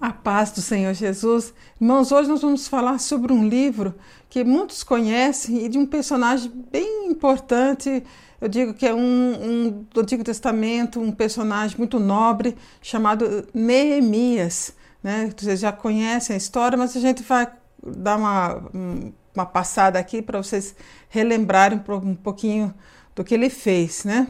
A paz do Senhor Jesus. Irmãos, hoje nós vamos falar sobre um livro que muitos conhecem e de um personagem bem importante. Eu digo que é um, um do Antigo Testamento, um personagem muito nobre chamado Neemias. Né? Vocês já conhecem a história, mas a gente vai dar uma, uma passada aqui para vocês relembrarem um pouquinho do que ele fez. Né?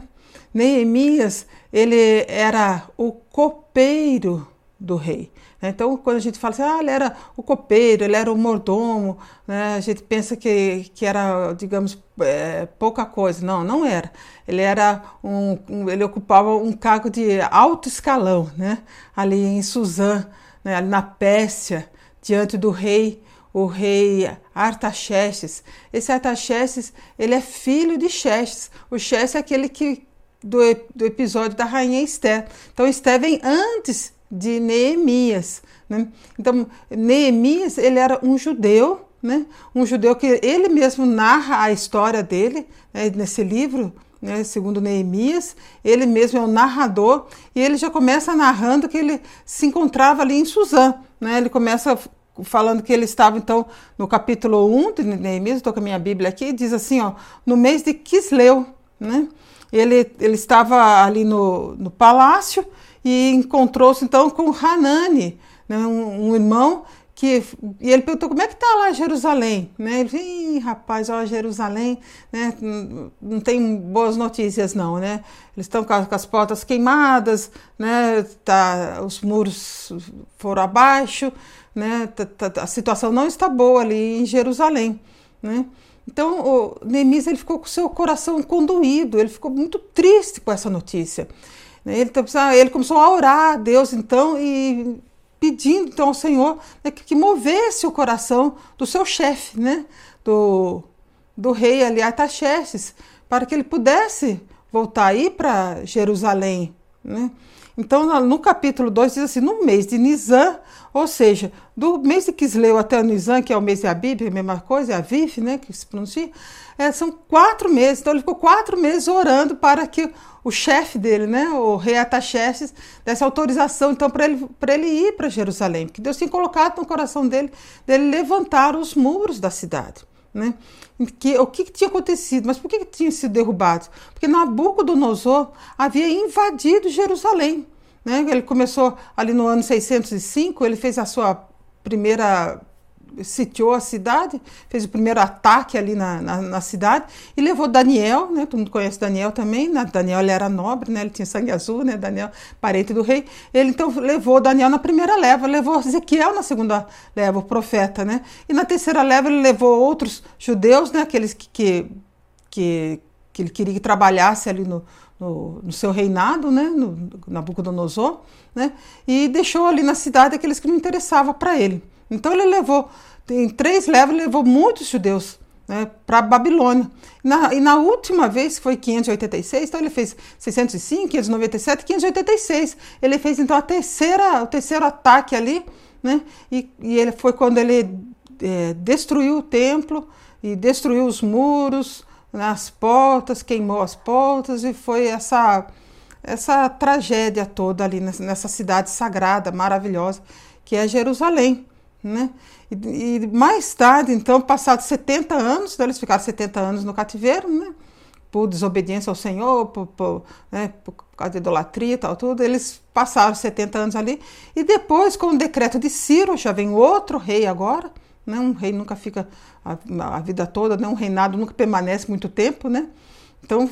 Neemias, ele era o copeiro do rei. Né? Então, quando a gente fala assim, ah, ele era o copeiro, ele era o mordomo, né? a gente pensa que, que era, digamos, é, pouca coisa. Não, não era. Ele era um, um, ele ocupava um cargo de alto escalão, né? ali em Suzã, né? ali na Pérsia, diante do rei, o rei Artaxerxes. Esse Artaxerxes, ele é filho de Xerxes. O Xerxes é aquele que do, do episódio da rainha Esther. Então, Esther vem antes de Neemias. Né? Então, Neemias ele era um judeu, né? um judeu que ele mesmo narra a história dele né? nesse livro, né? segundo Neemias, ele mesmo é o narrador e ele já começa narrando que ele se encontrava ali em Suzã. Né? Ele começa falando que ele estava então no capítulo 1 de Neemias, estou com a minha Bíblia aqui, diz assim, ó, no mês de Quisleu, né? Ele, ele estava ali no, no palácio e encontrou-se então com Hanani, né, um, um, irmão que e ele perguntou como é que está lá Jerusalém, né? Ele disse, rapaz, ó Jerusalém, né? Não tem boas notícias não, né? Eles estão com, as portas queimadas, né? Tá, os muros foram abaixo, né? Tá, tá, a situação não está boa ali em Jerusalém, né? Então, o ele ficou com seu coração conduído, ele ficou muito triste com essa notícia. Né? Ele, ele começou a orar a Deus, então, e pedindo então ao Senhor né, que, que, movesse o coração do seu chefe, né, do, do rei ali Artaxerxes, para que ele pudesse voltar aí para Jerusalém. Né? Então, no capítulo 2 diz assim: no mês de Nisan, ou seja, do mês de Quisleu até Nisan, que é o mês de Abib, a mesma coisa, é Aviv, né, que se pronuncia, é, são quatro meses. Então, ele ficou quatro meses orando para que o chefe dele, né, o rei Ataxerxes, desse autorização então para ele, ele ir para Jerusalém, porque Deus tinha colocado no coração dele, dele levantar os muros da cidade. Né? Que, o que, que, tinha acontecido? Mas por que, que tinha sido derrubado? Porque Nabucodonosor havia invadido Jerusalém. Né? Ele começou ali no ano 605, ele fez a sua primeira sitiou a cidade, fez o primeiro ataque ali na, na, na, cidade e levou Daniel, né? Todo mundo conhece Daniel também, né? Daniel ele era nobre, né? Ele tinha sangue azul, né? Daniel, parente do rei. Ele então levou Daniel na primeira leva, levou Ezequiel na segunda leva, o profeta, né? E na terceira leva ele levou outros judeus, né? Aqueles que, que, que, que ele queria que trabalhasse ali no, no, no, seu reinado, né, no Nabucodonosor, né, e deixou ali na cidade aqueles que não interessavam para ele. Então ele levou, em três levas, levou muitos judeus né, para Babilônia. Na, e na última vez, que foi 586, então ele fez 605, 597, 586. Ele fez então a terceira, o terceiro ataque ali, né, e, e ele foi quando ele é, destruiu o templo e destruiu os muros, as portas, queimou as portas e foi essa essa tragédia toda ali nessa cidade sagrada, maravilhosa, que é Jerusalém. Né? E, e, mais tarde, então, passados 70 anos, então eles ficaram 70 anos no cativeiro, né? por desobediência ao Senhor, por, por, né, por causa de idolatria e tal, tudo, eles passaram 70 anos ali, e depois, com o decreto de Ciro, já vem outro rei agora, né? um rei nunca fica a, a vida toda, né? um reinado nunca permanece muito tempo, né? então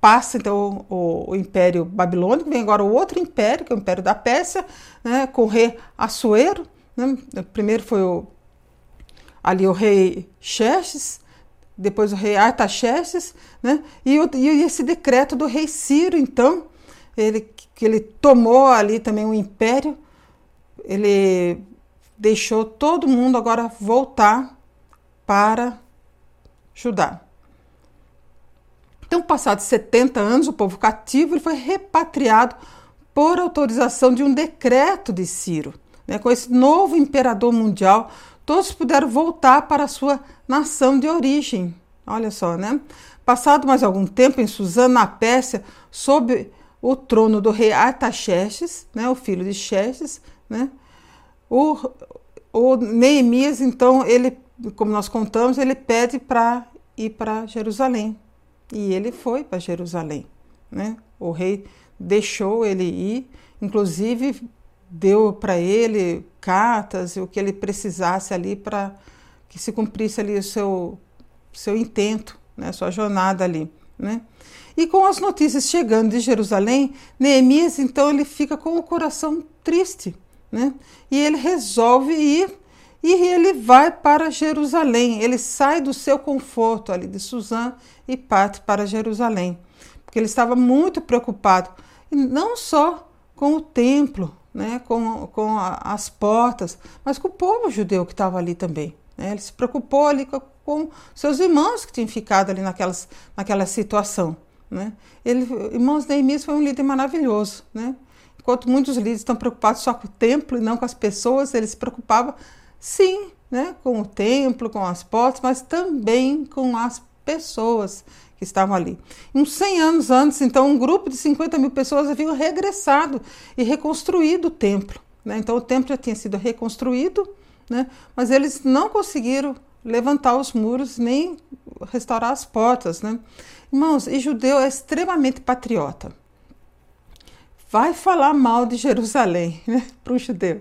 passa então o, o, Império Babilônico, vem agora o outro império, que é o Império da Pérsia, né? com o rei Assuero, né? Primeiro foi o, ali o rei Xerxes, depois o rei Artaxerxes, né? E, e, esse decreto do rei Ciro, então, ele, que ele tomou ali também o império, ele deixou todo mundo agora voltar para Judá. Então, passados 70 anos, o povo cativo ele foi repatriado por autorização de um decreto de Ciro né, com esse novo imperador mundial, todos puderam voltar para a sua nação de origem. Olha só, né? Passado mais algum tempo em Suzana, na Pérsia, sob o trono do rei Artaxerxes, né, o filho de Xerxes, né, o, o Neemias, então, ele, como nós contamos, ele pede para ir para Jerusalém. E ele foi para Jerusalém. Né? O rei deixou ele ir, inclusive deu para ele cartas e o que ele precisasse ali para que se cumprisse ali o seu, seu intento, né? sua jornada ali. Né? E com as notícias chegando de Jerusalém, Neemias então ele fica com o coração triste, né? E ele resolve ir e ele vai para Jerusalém. Ele sai do seu conforto ali de Suzã e parte para Jerusalém, porque ele estava muito preocupado, e não só com o templo, né, com, com a, as portas, mas com o povo judeu que estava ali também. Né? Ele se preocupou ali com, com, seus irmãos que tinham ficado ali naquelas, naquela situação. Né? Ele, irmãos, Neemias foi um líder maravilhoso. Né? Enquanto muitos líderes estão preocupados só com o templo e não com as pessoas, ele se preocupava, sim, né, com o templo, com as portas, mas também com as pessoas que estavam ali. Uns 100 anos antes, então, um grupo de 50 mil pessoas haviam regressado e reconstruído o templo. Né? Então, o templo já tinha sido reconstruído, né? mas eles não conseguiram levantar os muros nem restaurar as portas. Né? Irmãos, e judeu é extremamente patriota. Vai falar mal de Jerusalém né? para o judeu.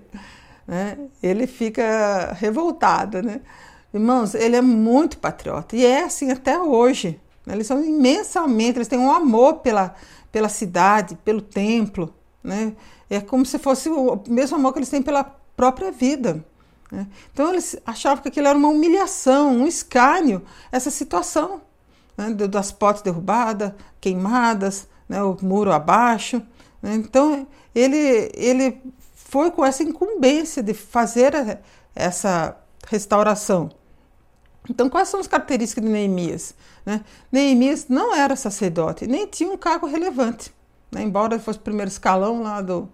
Né? Ele fica revoltado. Né? Irmãos, ele é muito patriota e é assim até hoje. Né? Eles são imensamente, eles têm um amor pela, pela cidade, pelo templo. Né? É como se fosse o mesmo amor que eles têm pela própria vida. Né? Então eles achavam que aquilo era uma humilhação, um escárnio, essa situação né? das portas derrubadas, queimadas, né? o muro abaixo. Então ele, ele foi com essa incumbência de fazer essa restauração. Então, quais são as características de Neemias? Né? Neemias não era sacerdote, nem tinha um cargo relevante. Né? Embora fosse o primeiro escalão lá do,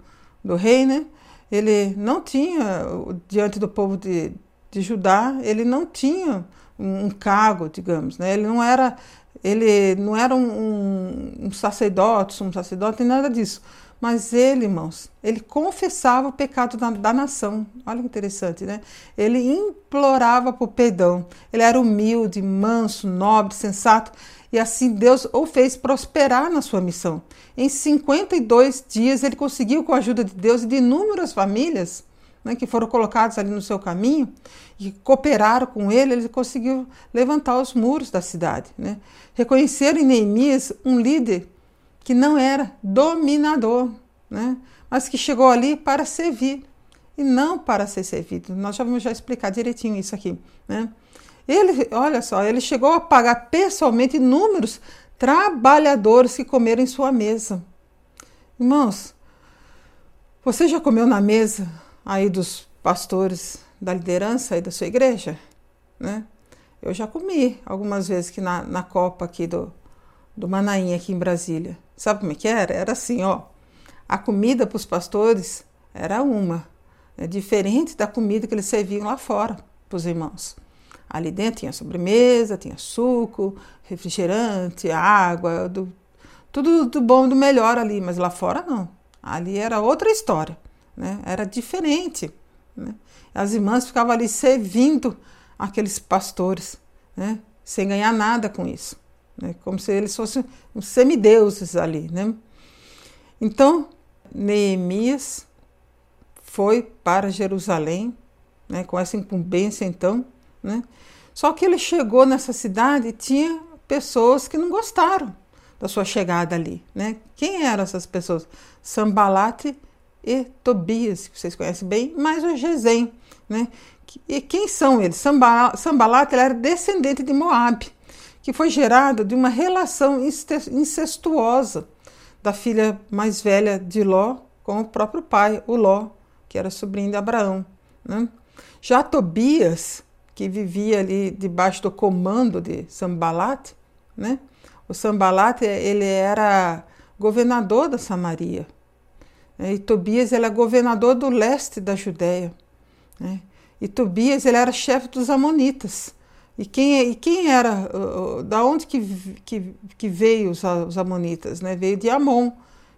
do rei, né? ele não tinha, diante do povo de, de Judá, ele não tinha um, um cargo, digamos. Né? Ele não era, ele não era um, um, um sacerdote, um sacerdote, nada disso. Mas ele, irmãos, ele confessava o pecado da, da, nação. Olha que interessante, né? Ele implorava por perdão. Ele era humilde, manso, nobre, sensato. E assim Deus o fez prosperar na sua missão. Em 52 dias, ele conseguiu, com a ajuda de Deus e de inúmeras famílias né, que foram colocadas ali no seu caminho e cooperaram com ele, ele conseguiu levantar os muros da cidade. Né? Reconheceram em Neemias um líder que não era dominador, né? mas que chegou ali para servir e não para ser servido. Nós já vamos já explicar direitinho isso aqui. Né? Ele, olha só, ele chegou a pagar pessoalmente inúmeros trabalhadores que comeram em sua mesa. Irmãos, você já comeu na mesa aí dos pastores da liderança aí da sua igreja? Né? Eu já comi algumas vezes aqui na, na Copa aqui do, do Manaim aqui em Brasília. Sabe como é que era? Era assim, ó. A comida para os pastores era uma, é diferente da comida que eles serviam lá fora para os irmãos. Ali dentro tinha sobremesa, tinha suco, refrigerante, água, do, tudo do bom do melhor ali, mas lá fora não. Ali era outra história, né? Era diferente. Né? As irmãs ficavam ali servindo aqueles pastores, né? Sem ganhar nada com isso né? como se eles fossem uns semideuses ali. Né? Então, Neemias foi para Jerusalém, né, com essa incumbência então, né? Só que ele chegou nessa cidade e tinha pessoas que não gostaram da sua chegada ali, né? Quem eram essas pessoas? Sambalate e Tobias, que vocês conhecem bem, mais o Gesem, né? E quem são eles? Sambalate era descendente de Moabe, que foi gerada de uma relação incestuosa da filha mais velha de Ló com o próprio pai, o Ló, que era sobrinho de Abraão. Né? Já Tobias, que vivia ali debaixo do comando de Sambalat, né? o Sambalat ele era governador da Samaria. Né? E Tobias ele é governador do leste da Judéia. Né? E Tobias ele era chefe dos Amonitas. E quem, e quem era, da onde que, que, que veio os, os amonitas? Né? Veio de Amon,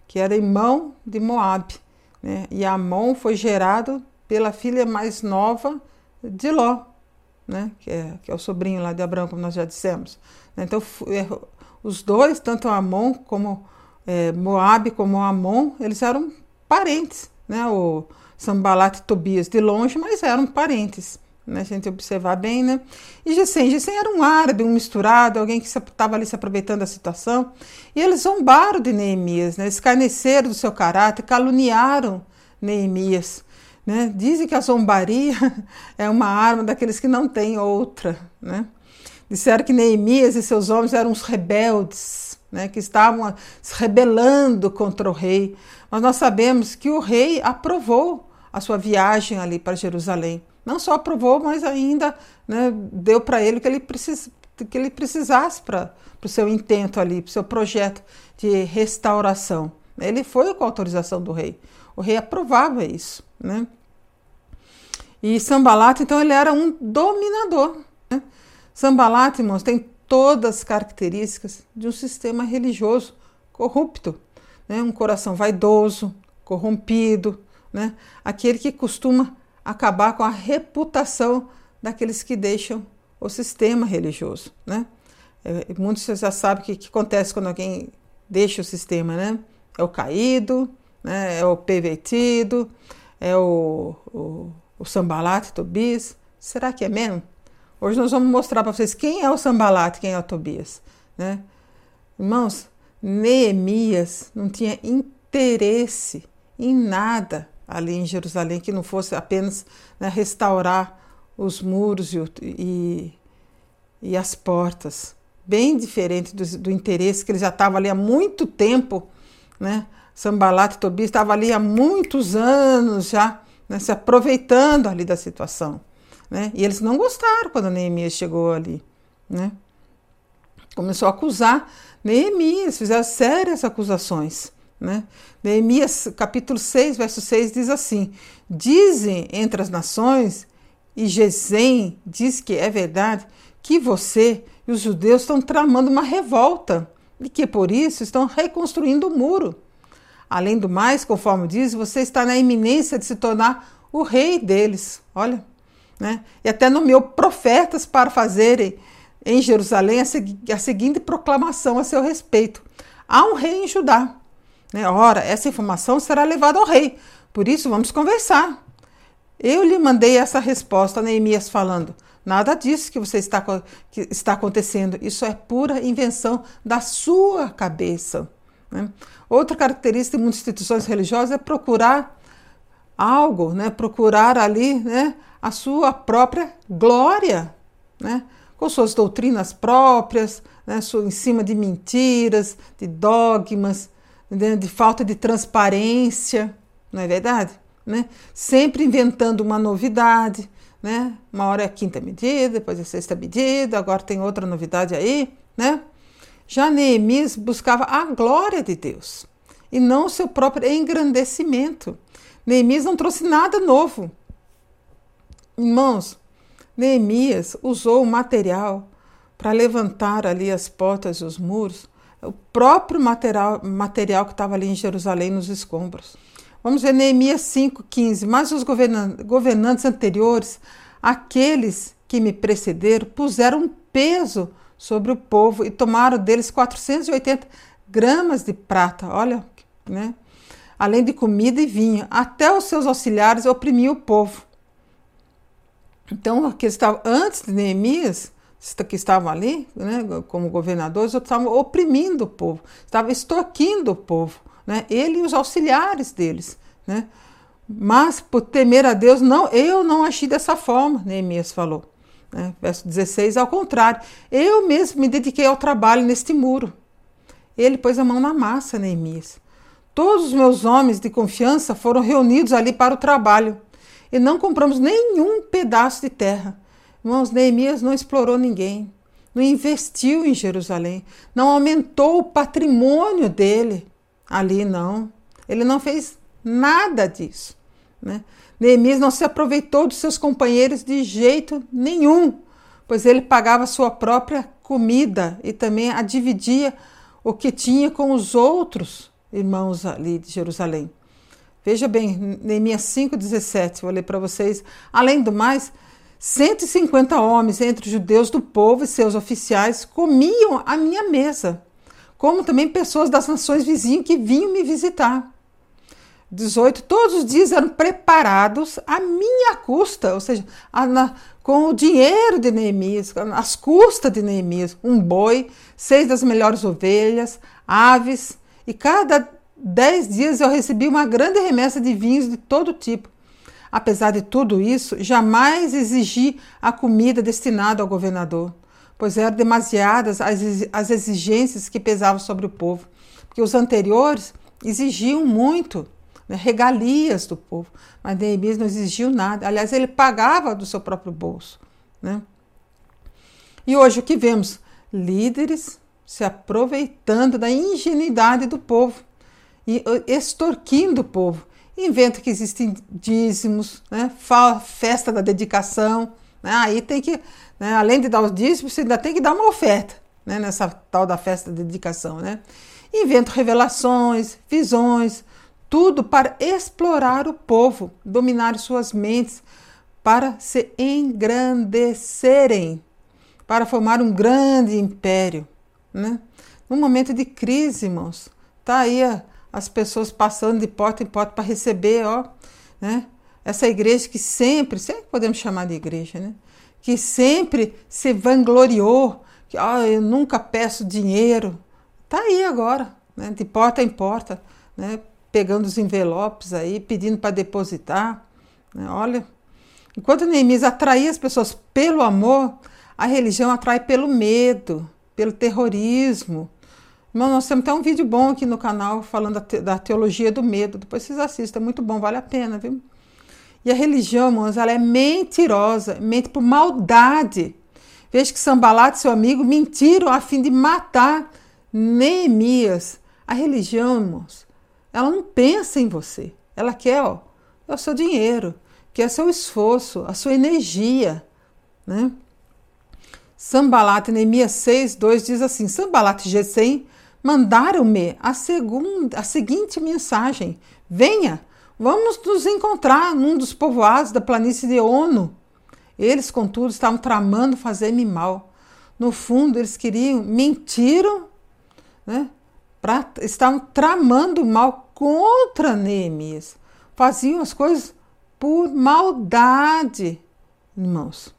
que era irmão de Moab. Né? E Amon foi gerado pela filha mais nova de Ló, né? que, é, que é o sobrinho lá de Abraão, como nós já dissemos. Então, é, os dois, tanto Amon como é, Moabe como Amon, eles eram parentes, né? O Sambalat e Tobias de longe, mas eram parentes, né? A gente observar bem, né? E Gesem, Gesem era um árabe, um misturado, alguém que estava ali se aproveitando da situação. E eles zombaram de Neemias, né? Escarneceram do seu caráter, caluniaram Neemias. Né? Dizem que a zombaria é uma arma daqueles que não têm outra. Né? Disseram que Neemias e seus homens eram os rebeldes, né? que estavam se rebelando contra o rei. Mas nós sabemos que o rei aprovou a sua viagem ali para Jerusalém. Não só aprovou, mas ainda né, deu para ele o que ele, precis, que ele precisasse para o seu intento ali, para o seu projeto de restauração. Ele foi com a autorização do rei. O rei aprovava isso. Né? E Sambalat, então, ele era um dominador. Né? Sambalat, irmãos, tem todas as características de um sistema religioso corrupto né? um coração vaidoso, corrompido, né? aquele que costuma acabar com a reputação daqueles que deixam o sistema religioso. Né? É, muitos já sabem o que, que acontece quando alguém deixa o sistema, né? É o caído, né? é o pervertido, é o, o, o sambalat, Tobias. Será que é mesmo? Hoje nós vamos mostrar para vocês quem é o sambalat, quem é o Tobias. Né? Irmãos, Neemias não tinha interesse em nada ali em Jerusalém que não fosse apenas né, restaurar os muros e, e, e, as portas. Bem diferente do, do interesse que ele já estava ali há muito tempo, né? Sambalat e Tobias estavam ali há muitos anos já, né, se aproveitando ali da situação. Né? E eles não gostaram quando Neemias chegou ali. Né? Começou a acusar Neemias, fizeram sérias acusações. Né? Neemias, capítulo 6, verso 6 diz assim: Dizem entre as nações, e Gesem diz que é verdade, que você e os judeus estão tramando uma revolta e que por isso estão reconstruindo o muro. Além do mais, conforme diz, você está na iminência de se tornar o rei deles. Olha, né? E até nomeou profetas para fazerem em Jerusalém a, a seguinte proclamação a seu respeito: há um rei em Judá. Né? Ora, essa informação será levada ao rei, por isso vamos conversar. Eu lhe mandei essa resposta Neemias falando: nada disso que você está, que está acontecendo, isso é pura invenção da sua cabeça. Né? Outra característica de muitas instituições religiosas é procurar algo, né? procurar ali né? a sua própria glória. Né? Com suas doutrinas próprias, né, em cima de mentiras, de dogmas, né, de falta de transparência, não é verdade? Né? Sempre inventando uma novidade, né? Uma hora é a quinta medida, depois é a sexta medida, agora tem outra novidade aí, né? Já Neemias buscava a glória de Deus e não o seu próprio engrandecimento. Neemias não trouxe nada novo. Irmãos, Neemias usou o material para levantar ali as portas e os muros, o próprio material, material que estava ali em Jerusalém nos escombros. Vamos ver Neemias 5,15. Mas os governantes anteriores, aqueles que me precederam, puseram peso sobre o povo e tomaram deles 480 gramas de prata. Olha, né? Além de comida e vinho. Até os seus auxiliares oprimiam o povo. Então, que estavam, antes de Neemias, que estavam ali, né, como governadores, estavam oprimindo o povo, estavam extorquindo o povo, né, ele e os auxiliares deles. Né. Mas, por temer a Deus, não, eu não agi dessa forma, Neemias falou. Né, verso 16, ao contrário, eu mesmo me dediquei ao trabalho neste muro. Ele pôs a mão na massa, Neemias. Todos os meus homens de confiança foram reunidos ali para o trabalho e não compramos nenhum pedaço de terra. Irmãos, Neemias não explorou ninguém, não investiu em Jerusalém, não aumentou o patrimônio dele ali, não. Ele não fez nada disso. Né? Neemias não se aproveitou dos seus companheiros de jeito nenhum, pois ele pagava sua própria comida e também a dividia o que tinha com os outros irmãos ali de Jerusalém. Veja bem, Neemias 5,17, vou ler para vocês. Além do mais, 150 homens entre os judeus do povo e seus oficiais comiam à minha mesa, como também pessoas das nações vizinhas que vinham me visitar. 18, todos os dias eram preparados à minha custa, ou seja, a, na, com o dinheiro de Neemias, as custas de Neemias, um boi, seis das melhores ovelhas, aves, e cada dez dias eu recebi uma grande remessa de vinhos de todo tipo. Apesar de tudo isso, jamais exigi a comida destinada ao governador, pois eram demasiadas as exigências que pesavam sobre o povo, porque os anteriores exigiam muito né, regalias do povo. Mas Neemias não exigiu nada. Aliás, ele pagava do seu próprio bolso. Né? E hoje o que vemos? Líderes se aproveitando da ingenuidade do povo extorquindo o povo. Inventa que existem dízimos, né? festa da dedicação. Né? Aí tem que, né? além de dar os dízimos, você ainda tem que dar uma oferta né? nessa tal da festa da dedicação. Né? Inventa revelações, visões, tudo para explorar o povo, dominar suas mentes, para se engrandecerem, para formar um grande império. Né? Num momento de crise, irmãos, tá aí as pessoas passando de porta em porta para receber, ó, né? Essa igreja que sempre, sempre podemos chamar de igreja, né? Que sempre se vangloriou, que ó, eu nunca peço dinheiro. Tá aí agora, né? De porta em porta, né? pegando os envelopes aí, pedindo para depositar. Né? Olha, enquanto Neemias atraía as pessoas pelo amor, a religião atrai pelo medo, pelo terrorismo. Irmão, nós temos até um vídeo bom aqui no canal falando da teologia do medo. Depois vocês assistam, é muito bom, vale a pena, viu? E a religião, irmãos, ela é mentirosa, mente por maldade. Veja que Sambalat seu amigo mentiram a fim de matar Neemias. A religião, irmãos, ela não pensa em você. Ela quer ó, é o seu dinheiro, quer seu esforço, a sua energia. Né? Sambalat, Neemias 6, 2 diz assim: Sambalat e Gesem mandaram-me a, segunda, a seguinte mensagem: Venha, vamos nos encontrar num dos povoados da planície de Ono. Eles, contudo, estavam tramando fazer-me mal. No fundo, eles queriam, mentiram, né? Pra, estavam tramando mal contra Neemias. Faziam as coisas por maldade, irmãos.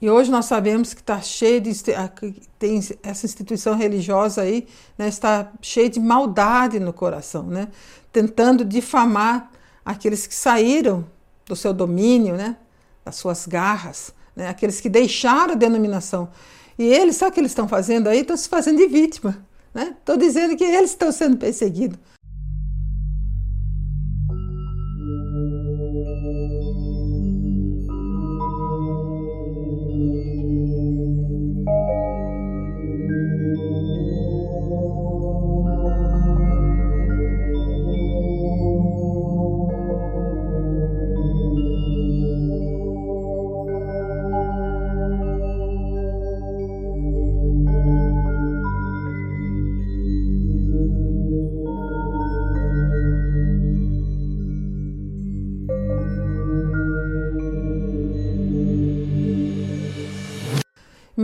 E hoje nós sabemos que está cheio de tem essa instituição religiosa aí, né, está cheia de maldade no coração, né, tentando difamar aqueles que saíram do seu domínio, né, das suas garras, né, aqueles que deixaram a denominação. E eles, sabe o que eles estão fazendo aí? Estão se fazendo de vítima. Né? dizendo que eles estão sendo perseguidos.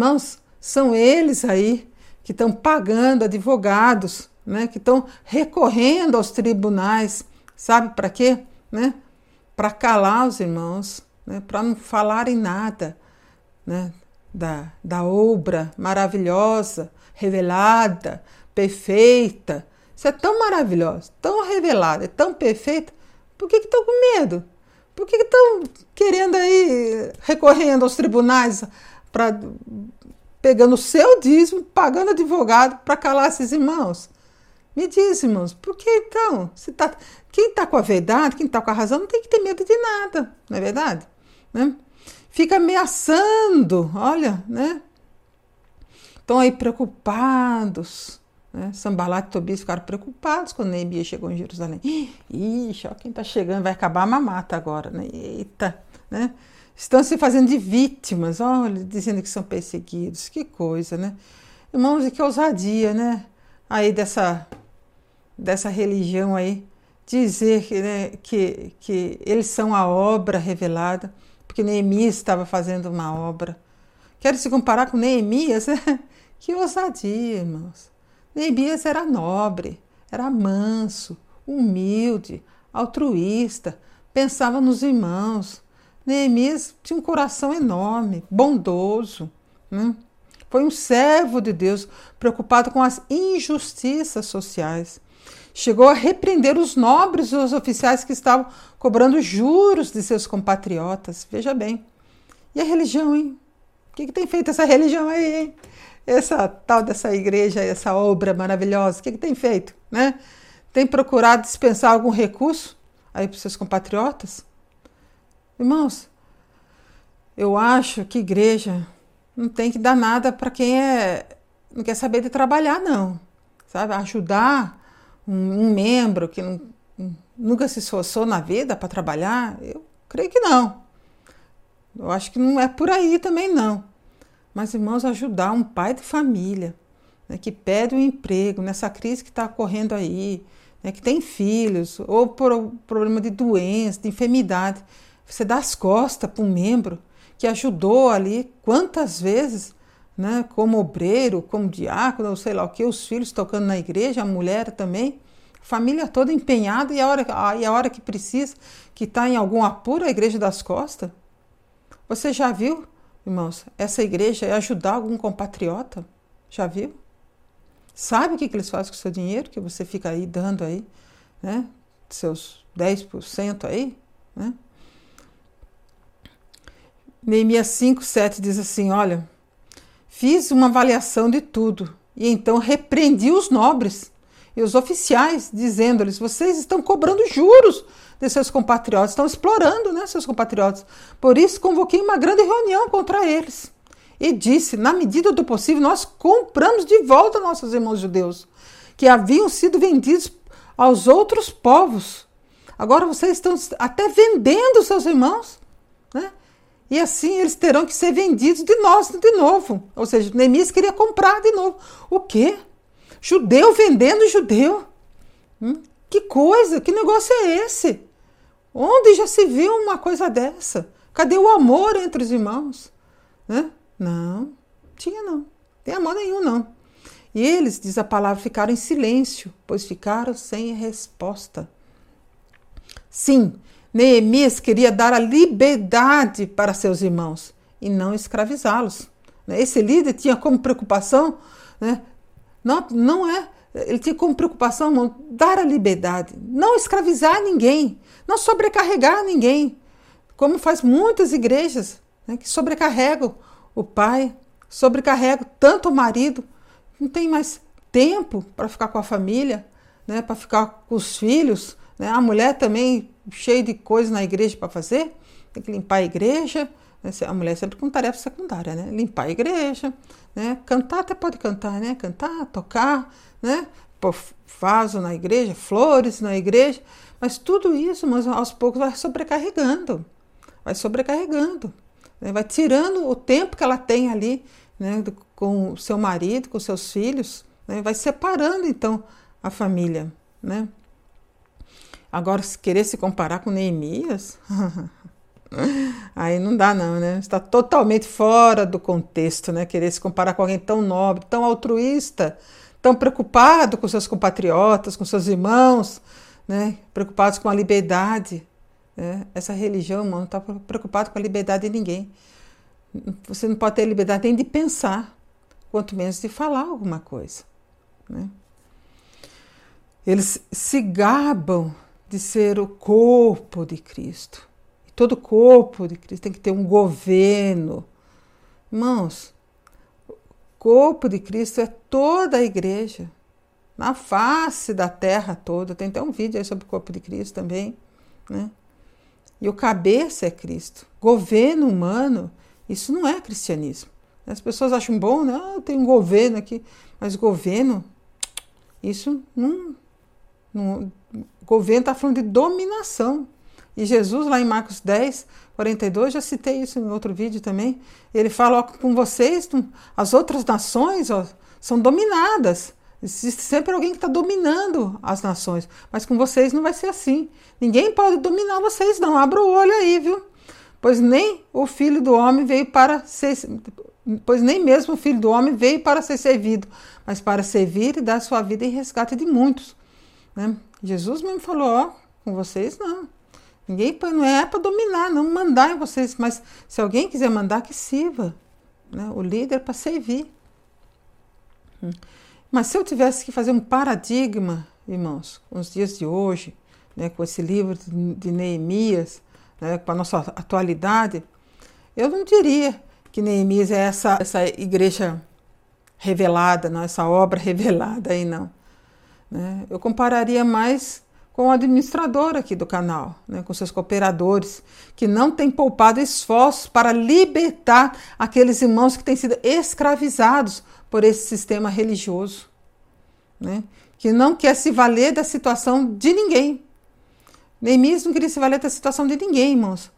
Irmãos, são eles aí que estão pagando advogados, né, que estão recorrendo aos tribunais, sabe para quê? Né? Para calar os irmãos, né, para não falarem nada né, da, da obra maravilhosa, revelada, perfeita. Isso é tão maravilhoso, tão revelada, é tão perfeita. Por que estão com medo? Por que estão querendo aí, recorrendo aos tribunais para pegando o seu dízimo, pagando advogado para calar esses irmãos? Me diz, irmãos, por que então? Se tá, quem está com a verdade, quem está com a razão, não tem que ter medo de nada, não é verdade? Né? Fica ameaçando, olha, né? Estão aí preocupados. Né? Sambalat e Tobias ficaram preocupados quando Neemias chegou em Jerusalém. Ixi, ó, quem está chegando vai acabar a mamata agora, né? Eita, né? Estão se fazendo de vítimas, olha, dizendo que são perseguidos. Que coisa, né? Irmãos, e que ousadia, né? Aí dessa, dessa religião aí, dizer que, né, que, que eles são a obra revelada, porque Neemias estava fazendo uma obra. Quero se comparar com Neemias? que ousadia, irmãos. Neemias era nobre, era manso, humilde, altruísta, pensava nos irmãos. Neemias tinha um coração enorme, bondoso. Né? Foi um servo de Deus, preocupado com as injustiças sociais. Chegou a repreender os nobres e os oficiais que estavam cobrando juros de seus compatriotas. Veja bem. E a religião, hein? O que, que tem feito essa religião aí, hein? Essa tal dessa igreja, essa obra maravilhosa, o que, que tem feito, né? Tem procurado dispensar algum recurso aí para os seus compatriotas? Irmãos, eu acho que igreja não tem que dar nada para quem é, não quer saber de trabalhar, não. Sabe? Ajudar um, um membro que não, nunca se esforçou na vida para trabalhar, eu creio que não. Eu acho que não é por aí também, não. Mas, irmãos, ajudar um pai de família né, que pede um emprego nessa crise que está ocorrendo aí, né, que tem filhos, ou por problema de doença, de enfermidade, você dá as costas para um membro que ajudou ali quantas vezes, né, como obreiro, como diácono, sei lá o que, os filhos tocando na igreja, a mulher também, família toda empenhada e a hora, e a hora que precisa, que está em algum apuro, a igreja das costas. Você já viu, irmãos, essa igreja é ajudar algum compatriota? Já viu? Sabe o que, que eles fazem com o seu dinheiro que você fica aí dando aí, né? Seus 10% aí, né? Neemias 5, 7 diz assim: Olha, fiz uma avaliação de tudo e então repreendi os nobres e os oficiais, dizendo-lhes: Vocês estão cobrando juros de seus compatriotas, estão explorando né, seus compatriotas. Por isso, convoquei uma grande reunião contra eles e disse: na medida do possível, nós compramos de volta nossos irmãos judeus, que haviam sido vendidos aos outros povos. Agora vocês estão até vendendo seus irmãos, né? E assim eles terão que ser vendidos de nós de novo. Ou seja, Neemias queria comprar de novo. O quê? Judeu vendendo judeu? Hum? Que coisa, que negócio é esse? Onde já se viu uma coisa dessa? Cadê o amor entre os irmãos? Né? Não, tinha não. Tem amor nenhum, não. E eles, diz a palavra, ficaram em silêncio, pois ficaram sem resposta. Sim, Neemias queria dar a liberdade para seus irmãos e não escravizá-los. Né? Esse líder tinha como preocupação, né? não, não é, ele tinha como preocupação irmão, dar a liberdade, não escravizar ninguém, não sobrecarregar ninguém, como faz muitas igrejas né, que sobrecarregam o pai, sobrecarrega tanto o marido, não tem mais tempo para ficar com a família, né, para ficar com os filhos. Né? A mulher também cheia de coisas na igreja para fazer, tem que limpar a igreja. Né? A mulher sempre com tarefa secundária, né? Limpar a igreja, né? Cantar até pode cantar, né? Cantar, tocar, né? Pôr vaso na igreja, flores na igreja, mas tudo isso, mas aos poucos vai sobrecarregando, vai sobrecarregando né? vai tirando o tempo que ela tem ali né, com o seu marido, com seus filhos, né? vai separando então a família. Né? Agora, se querer se comparar com Neemias, aí não dá não, né? Está totalmente fora do contexto, né? Querer se comparar com alguém tão nobre, tão altruísta, tão preocupado com seus compatriotas, com seus irmãos, né? Preocupados com a liberdade, é, essa religião, não está preocupado com a liberdade de ninguém. Você não pode ter liberdade nem de pensar, quanto menos de falar alguma coisa. Né? Eles se gabam de ser o corpo de Cristo. E todo corpo de Cristo tem que ter um governo. Irmãos, o corpo de Cristo é toda a igreja, na face da terra toda. Tem até um vídeo aí sobre o corpo de Cristo também. Né? E o cabeça é Cristo. Governo humano, isso não é cristianismo. As pessoas acham bom, né? Ah, tem um governo aqui. Mas governo, isso não. Não governo está falando de dominação. E Jesus, lá em Marcos 10, 42, já citei isso em outro vídeo também. Ele fala: ó, com vocês, as outras nações ó, são dominadas Existe sempre alguém que está dominando as nações. Mas com vocês não vai ser assim. Ninguém pode dominar vocês, não. Abra o olho aí, viu? Pois nem o filho do homem veio para ser. Pois nem mesmo o filho do homem veio para ser servido, mas para servir e dar sua vida em resgate de muitos. Né? Jesus mesmo falou: ó, com vocês não. Ninguém não é para dominar, não mandar em vocês, mas se alguém quiser mandar, que sirva. Né? O líder é para servir. Hum. Mas se eu tivesse que fazer um paradigma, irmãos, com os dias de hoje, né, com esse livro de Neemias, né, com a nossa atualidade, eu não diria que Neemias é essa, essa igreja revelada, não, essa obra revelada aí, não. Né? Eu compararia mais com o administrador aqui do canal, né, com seus cooperadores, que não têm poupado esforços para libertar aqueles irmãos que têm sido escravizados por esse sistema religioso, né, que não quer se valer da situação de ninguém. Neemias não queria se valer da situação de ninguém, irmãos.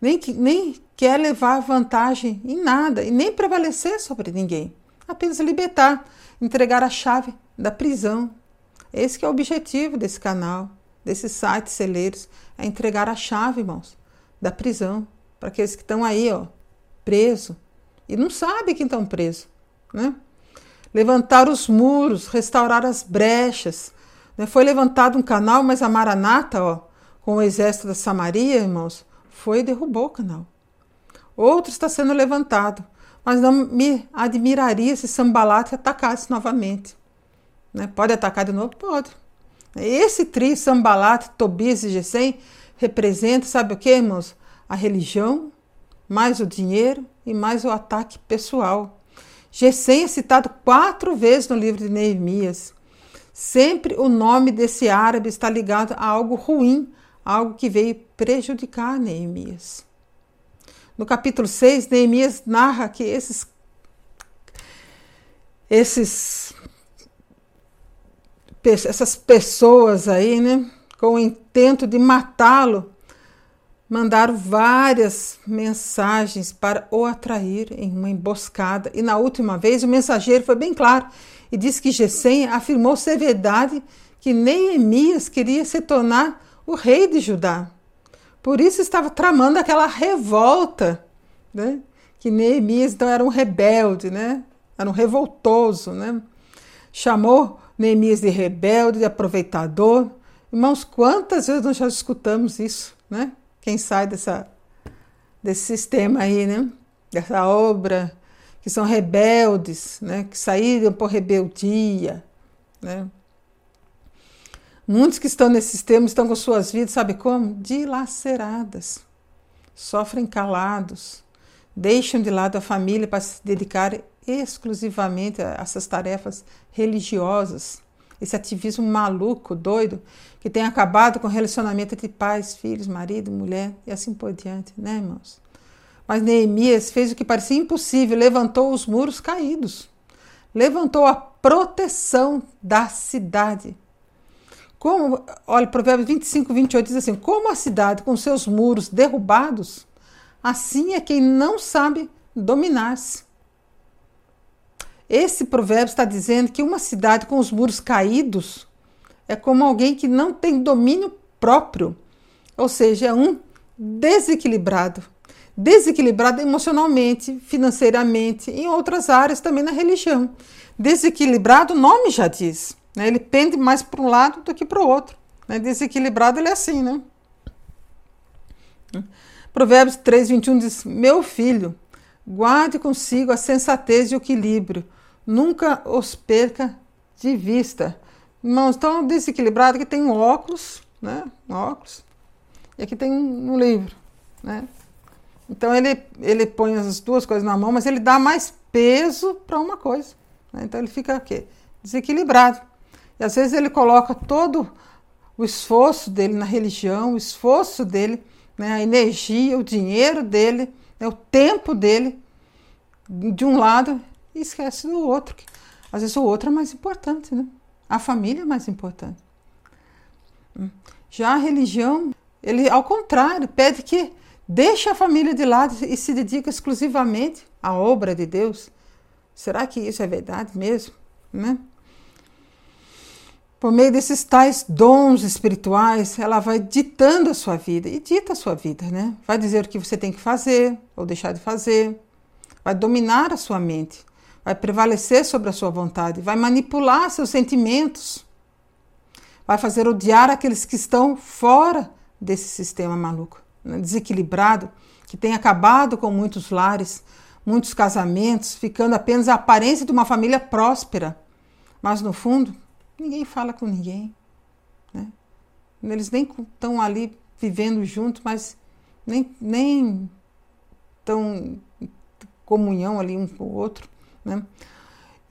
Nem, nem quer levar vantagem em nada e nem prevalecer sobre ninguém. Apenas libertar, entregar a chave da prisão esse é o objetivo desse canal, desses sites celeiros, é entregar a chave, irmãos, da prisão para aqueles que estão aí, ó, presos e não sabem que estão presos, né? Levantar os muros, restaurar as brechas. Né? Foi levantado um canal, mas a Maranata, ó, com o exército da Samaria, irmãos, foi e derrubou o canal. Outro está sendo levantado, mas não me admiraria se Sambalat atacasse novamente. Né? Pode atacar de novo? Pode. Esse trio, Sambalat, Tobias e Gesem, representa, sabe o que, irmãos? A religião, mais o dinheiro e mais o ataque pessoal. Gesem é citado quatro vezes no livro de Neemias. Sempre o nome desse árabe está ligado a algo ruim, algo que veio prejudicar Neemias. No capítulo 6, Neemias narra que esses, esses essas pessoas aí, né, com o intento de matá-lo, mandaram várias mensagens para o atrair em uma emboscada. E na última vez o mensageiro foi bem claro e disse que Gesem afirmou ser verdade que Neemias queria se tornar o rei de Judá. Por isso estava tramando aquela revolta, né? Que Neemias então era um rebelde, né? Era um revoltoso, né? Chamou Neemias de rebelde, de aproveitador. Irmãos, quantas vezes nós já escutamos isso, né? Quem sai dessa, desse sistema aí, né? Dessa obra, que são rebeldes, né? Que saíram por rebeldia, né? Muitos que estão nesse sistema estão com suas vidas, sabe como? Dilaceradas, sofrem calados, deixam de lado a família para se dedicar exclusivamente a essas tarefas religiosas, esse ativismo maluco, doido, que tem acabado com o relacionamento entre pais, filhos, marido, mulher e assim por diante, né, irmãos? Mas Neemias fez o que parecia impossível, levantou os muros caídos, levantou a proteção da cidade. Como, olha, Provérbios 25, 28 diz assim: Como a cidade com seus muros derrubados, assim é quem não sabe dominar-se. Esse provérbio está dizendo que uma cidade com os muros caídos é como alguém que não tem domínio próprio, ou seja, é um desequilibrado. Desequilibrado emocionalmente, financeiramente, em outras áreas também na religião. Desequilibrado, o nome já diz. Né? Ele pende mais para um lado do que para o outro. Né? Desequilibrado, ele é assim, né? Provérbios 3, 21 diz: Meu filho, guarde consigo a sensatez e o equilíbrio nunca os perca de vista. Irmãos, tão desequilibrado que tem um óculos, né? Um óculos. E aqui tem um livro, né? Então ele, ele põe as duas coisas na mão, mas ele dá mais peso para uma coisa. Né? Então ele fica o quê? Desequilibrado. E às vezes ele coloca todo o esforço dele na religião, o esforço dele, né? a energia, o dinheiro dele, né? o tempo dele de um lado e esquece do outro. Às vezes o outro é mais importante, né? A família é mais importante. Hum. Já a religião, ele ao contrário, pede que deixe a família de lado e se dedique exclusivamente à obra de Deus. Será que isso é verdade mesmo? Né? por meio desses tais dons espirituais, ela vai ditando a sua vida e dita a sua vida, né? Vai dizer o que você tem que fazer ou deixar de fazer, vai dominar a sua mente, vai prevalecer sobre a sua vontade, vai manipular seus sentimentos, vai fazer odiar aqueles que estão fora desse sistema maluco, né? desequilibrado, que tem acabado com muitos lares, muitos casamentos, ficando apenas a aparência de uma família próspera, mas no fundo ninguém fala com ninguém. Né? Eles nem estão ali vivendo juntos, mas nem, nem tão comunhão ali um com o outro. Né?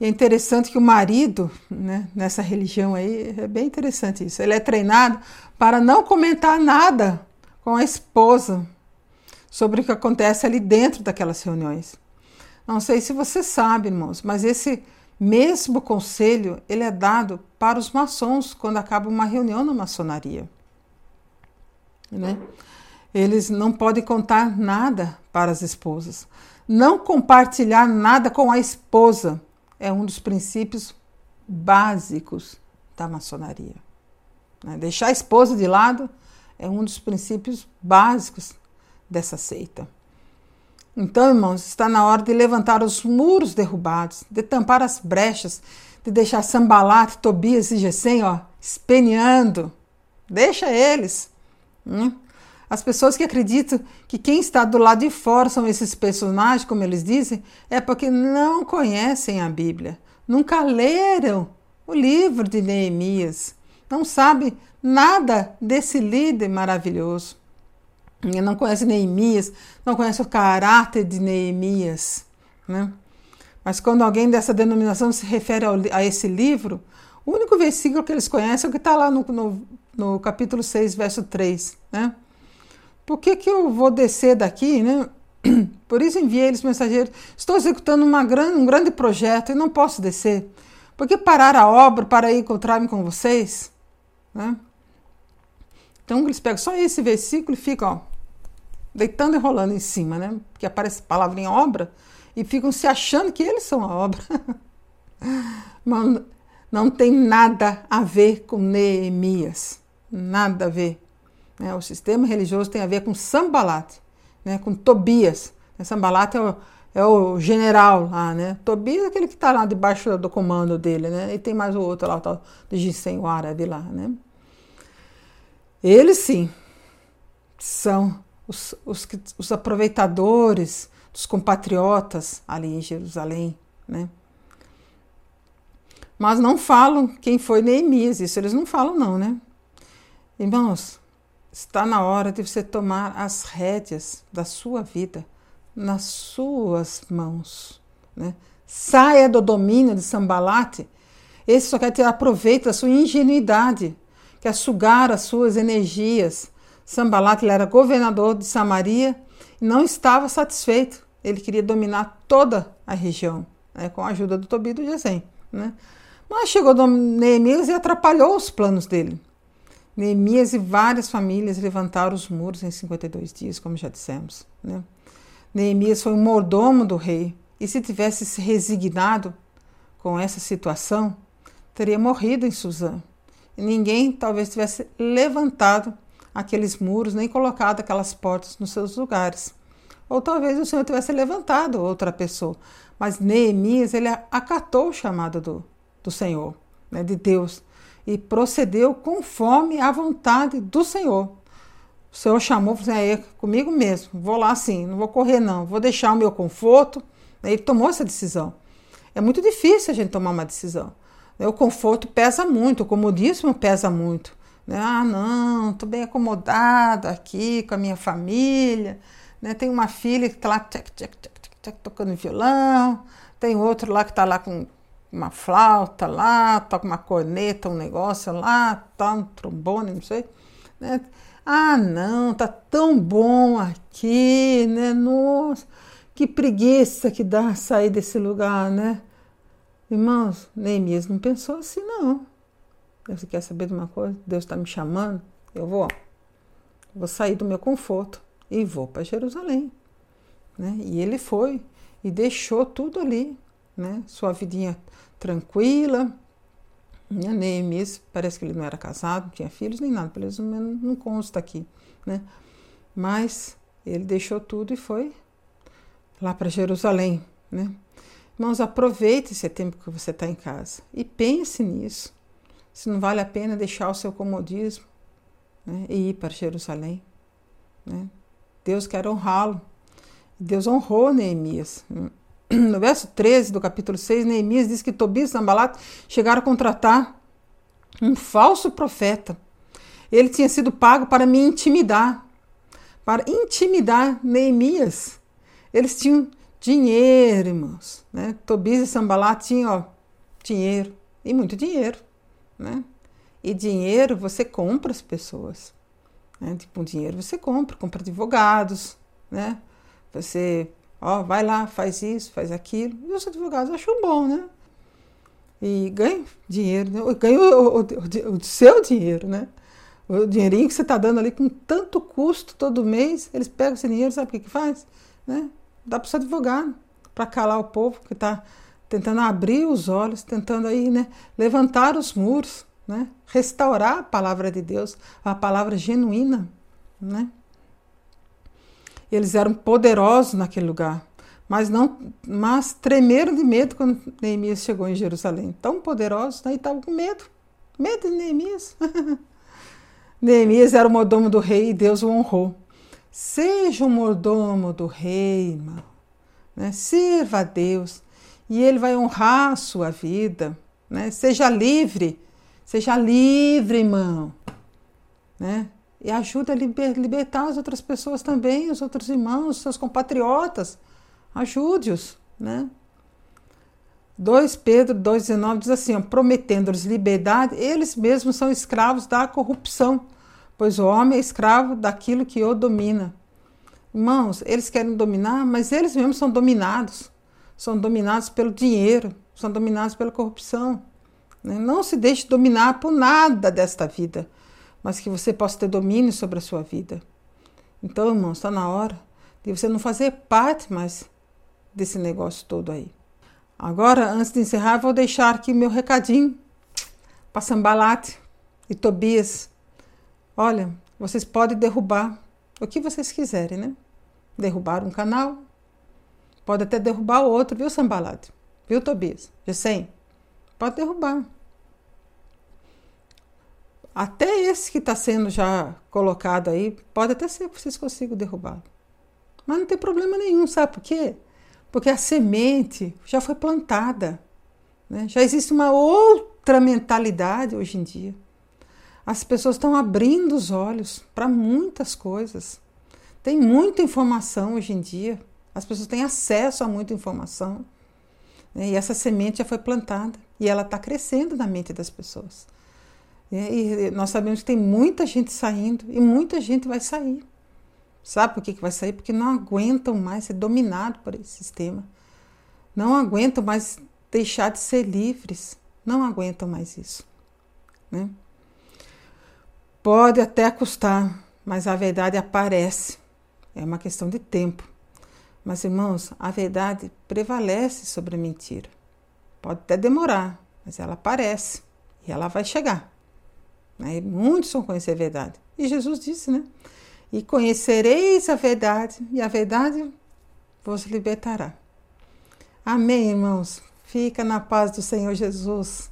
E é interessante que o marido, né, nessa religião aí, é bem interessante isso. Ele é treinado para não comentar nada com a esposa sobre o que acontece ali dentro daquelas reuniões. Não sei se você sabe, irmãos, mas esse mesmo conselho ele é dado para os maçons quando acaba uma reunião na maçonaria. Né? Eles não podem contar nada para as esposas. Não compartilhar nada com a esposa é um dos princípios básicos da maçonaria. Né? Deixar a esposa de lado é um dos princípios básicos dessa seita. Então, irmãos, está na hora de levantar os muros derrubados, de tampar as brechas, de deixar Sambalat, Tobias e Gesem, ó, espeneando. Deixa eles. Hum? As pessoas que acreditam que quem está do lado de fora são esses personagens, como eles dizem, é porque não conhecem a Bíblia, nunca leram o livro de Neemias, não sabem nada desse líder maravilhoso não conhece Neemias, não conhece o caráter de Neemias, né? Mas quando alguém dessa denominação se refere ao, a esse livro, o único versículo que eles conhecem é o que está lá no, no, no, capítulo 6, verso 3, né? Por que, que eu vou descer daqui, né? Por isso enviei eles mensageiros. Estou executando uma grande, um grande projeto e não posso descer. Por que parar a obra para encontrar-me com vocês? Né? Então eles pegam só esse versículo e ficam, ó, deitando e rolando em cima, né? Porque aparece palavra em obra e ficam se achando que eles são a obra. Mas não tem nada a ver com Neemias, nada a ver. Né? O sistema religioso tem a ver com Sambalat, né? com Tobias. Sambalat é o, é o general lá, né? Tobias é aquele que está lá debaixo do comando dele, né? E tem mais o outro lá, o tal de Gissem, o árabe lá, né? Eles sim são os, os, os aproveitadores dos compatriotas ali em Jerusalém, né? Mas não falam quem foi Neemias, isso eles não falam não, né? Irmãos, está na hora de você tomar as rédeas da sua vida nas suas mãos, né? Saia do domínio de Sambalate. Esse só quer tirar proveito da sua ingenuidade, quer sugar as suas energias, Sambalat era governador de Samaria e não estava satisfeito. Ele queria dominar toda a região, né, com a ajuda do Tobi e do Gesem. Né? Mas chegou Neemias e atrapalhou os planos dele. Neemias e várias famílias levantaram os muros em 52 dias, como já dissemos. Né? Neemias foi um mordomo do rei e, se tivesse se resignado com essa situação, teria morrido em Suzã. E ninguém talvez tivesse levantado aqueles muros, nem colocado aquelas portas nos seus lugares. Ou talvez o Senhor tivesse levantado outra pessoa. Mas Neemias, ele acatou o chamado do, do Senhor, né, de Deus, e procedeu conforme a vontade do Senhor. O Senhor chamou, falou assim, é comigo mesmo, vou lá sim, não vou correr não, vou deixar o meu conforto. Ele tomou essa decisão. É muito difícil a gente tomar uma decisão. O conforto pesa muito, o comodismo pesa muito. Né? Ah, não, estou bem acomodado aqui com a minha família. Né? Tem uma filha que está lá tchac, tchac, tchac, tocando violão, tem outro lá que está lá com uma flauta lá, toca uma corneta, um negócio lá, tá um trombone, não sei. Né? Ah, não, tá tão bom aqui, né? Nossa, que preguiça que dá sair desse lugar, né? Irmãos, Neemias não pensou assim, não. Você quer saber de uma coisa? Deus está me chamando, eu vou, vou sair do meu conforto e vou para Jerusalém. Né? E ele foi e deixou tudo ali, né? Sua vidinha tranquila, Neemias, parece que ele não era casado, não tinha filhos nem nada, pelo menos não consta aqui, né? Mas ele deixou tudo e foi lá para Jerusalém, né? Irmãos, aproveite esse tempo que você está em casa e pense nisso. Se não vale a pena deixar o seu comodismo né, e ir para Jerusalém. Né? Deus quer honrá-lo. Deus honrou Neemias. No verso 13 do capítulo 6, Neemias diz que Tobias e Sambalat chegaram a contratar um falso profeta. Ele tinha sido pago para me intimidar, para intimidar Neemias. Eles tinham dinheiro, irmãos. Né? Tobias e Sambalat tinham ó, dinheiro, e muito dinheiro. Né? E dinheiro você compra as pessoas. Né? Tipo, dinheiro você compra, compra advogados, né? Você, ó, vai lá, faz isso, faz aquilo. E os advogados acham bom, né? E ganha dinheiro, né? ganha o, o, o, o seu dinheiro, né? O dinheirinho que você está dando ali com tanto custo todo mês, eles pegam esse dinheiro, sabe o que, que faz? Né? Dá para o seu advogado, para calar o povo que está tentando abrir os olhos, tentando aí, né, levantar os muros, né, restaurar a palavra de Deus, a palavra genuína, né? Eles eram poderosos naquele lugar, mas não, mas tremeram de medo quando Neemias chegou em Jerusalém. Tão poderosos, né? E estavam com medo, medo de Neemias. Neemias era o mordomo do rei e Deus o honrou. Seja o mordomo do rei, irmão. Né? Sirva a Deus e Ele vai honrar a sua vida. Né? Seja livre, seja livre, irmão. Né? E ajuda a libertar as outras pessoas também, os outros irmãos, os seus compatriotas. Ajude-os. Né? 2 Pedro 2,19 diz assim: prometendo-lhes liberdade, eles mesmos são escravos da corrupção pois o homem é escravo daquilo que o domina. Irmãos, eles querem dominar, mas eles mesmos são dominados. São dominados pelo dinheiro, são dominados pela corrupção. Né? Não se deixe dominar por nada desta vida, mas que você possa ter domínio sobre a sua vida. Então, irmãos, está na hora de você não fazer parte mais desse negócio todo aí. Agora, antes de encerrar, vou deixar aqui meu recadinho para Sambalate e Tobias Olha, vocês podem derrubar o que vocês quiserem, né? Derrubar um canal, pode até derrubar o outro, viu, Sambalade? Viu, Tobias? Gessem? Pode derrubar. Até esse que está sendo já colocado aí, pode até ser que vocês consigam derrubar. Mas não tem problema nenhum, sabe por quê? Porque a semente já foi plantada. Né? Já existe uma outra mentalidade hoje em dia. As pessoas estão abrindo os olhos para muitas coisas. Tem muita informação hoje em dia. As pessoas têm acesso a muita informação. Né? E essa semente já foi plantada e ela está crescendo na mente das pessoas. E nós sabemos que tem muita gente saindo e muita gente vai sair. Sabe por que, que vai sair? Porque não aguentam mais ser dominados por esse sistema. Não aguentam mais deixar de ser livres. Não aguentam mais isso. Né? Pode até custar, mas a verdade aparece. É uma questão de tempo. Mas, irmãos, a verdade prevalece sobre a mentira. Pode até demorar, mas ela aparece e ela vai chegar. Muitos vão conhecer a verdade. E Jesus disse, né? E conhecereis a verdade, e a verdade vos libertará. Amém, irmãos. Fica na paz do Senhor Jesus.